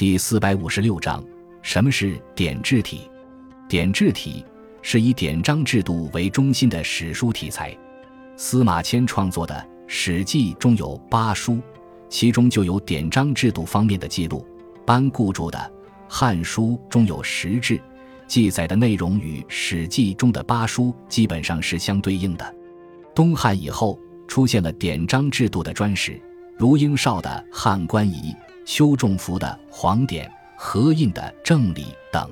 第四百五十六章：什么是典制体？典制体是以典章制度为中心的史书题材。司马迁创作的《史记》中有八书，其中就有典章制度方面的记录。班固著的《汉书》中有十志，记载的内容与《史记》中的八书基本上是相对应的。东汉以后出现了典章制度的专史，如英绍的《汉官仪》，修仲福的《黄典》，何印的《正礼》等。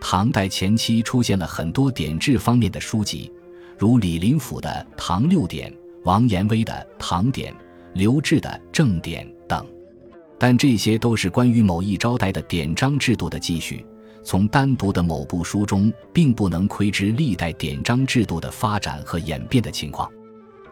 唐代前期出现了很多典制方面的书籍，如李林甫的《唐六典》，王延威的《唐典》，刘志的《正典》等。但这些都是关于某一朝代的典章制度的记叙，从单独的某部书中，并不能窥知历代典章制度的发展和演变的情况。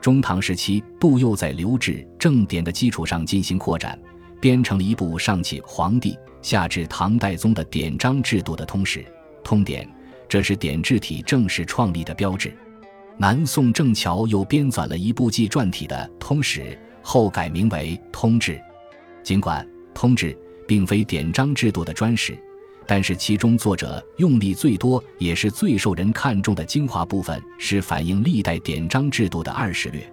中唐时期，杜佑在刘志《正典》的基础上进行扩展，编成了一部上启皇帝、下至唐代宗的典章制度的通史。通典，这是典制体正式创立的标志。南宋郑桥又编纂了一部纪传体的通史，后改名为通志。尽管通志并非典章制度的专史，但是其中作者用力最多，也是最受人看重的精华部分，是反映历代典章制度的二史略，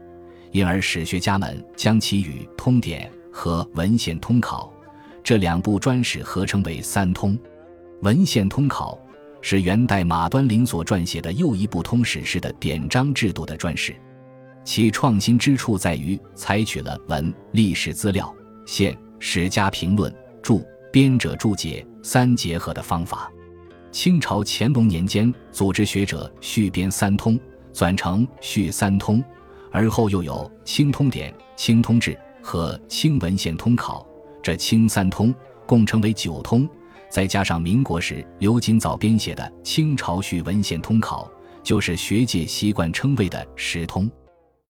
因而史学家们将其与通典和文献通考这两部专史合称为三通。文献通考。是元代马端林所撰写的又一部通史式的典章制度的专史，其创新之处在于采取了文历史资料、现史家评论、注编者注解三结合的方法。清朝乾隆年间，组织学者续编三通，转成续三通，而后又有清通典、清通志和清文献通考，这清三通共称为九通。再加上民国时刘瑾藻编写的《清朝序文献通考》，就是学界习惯称谓的十通。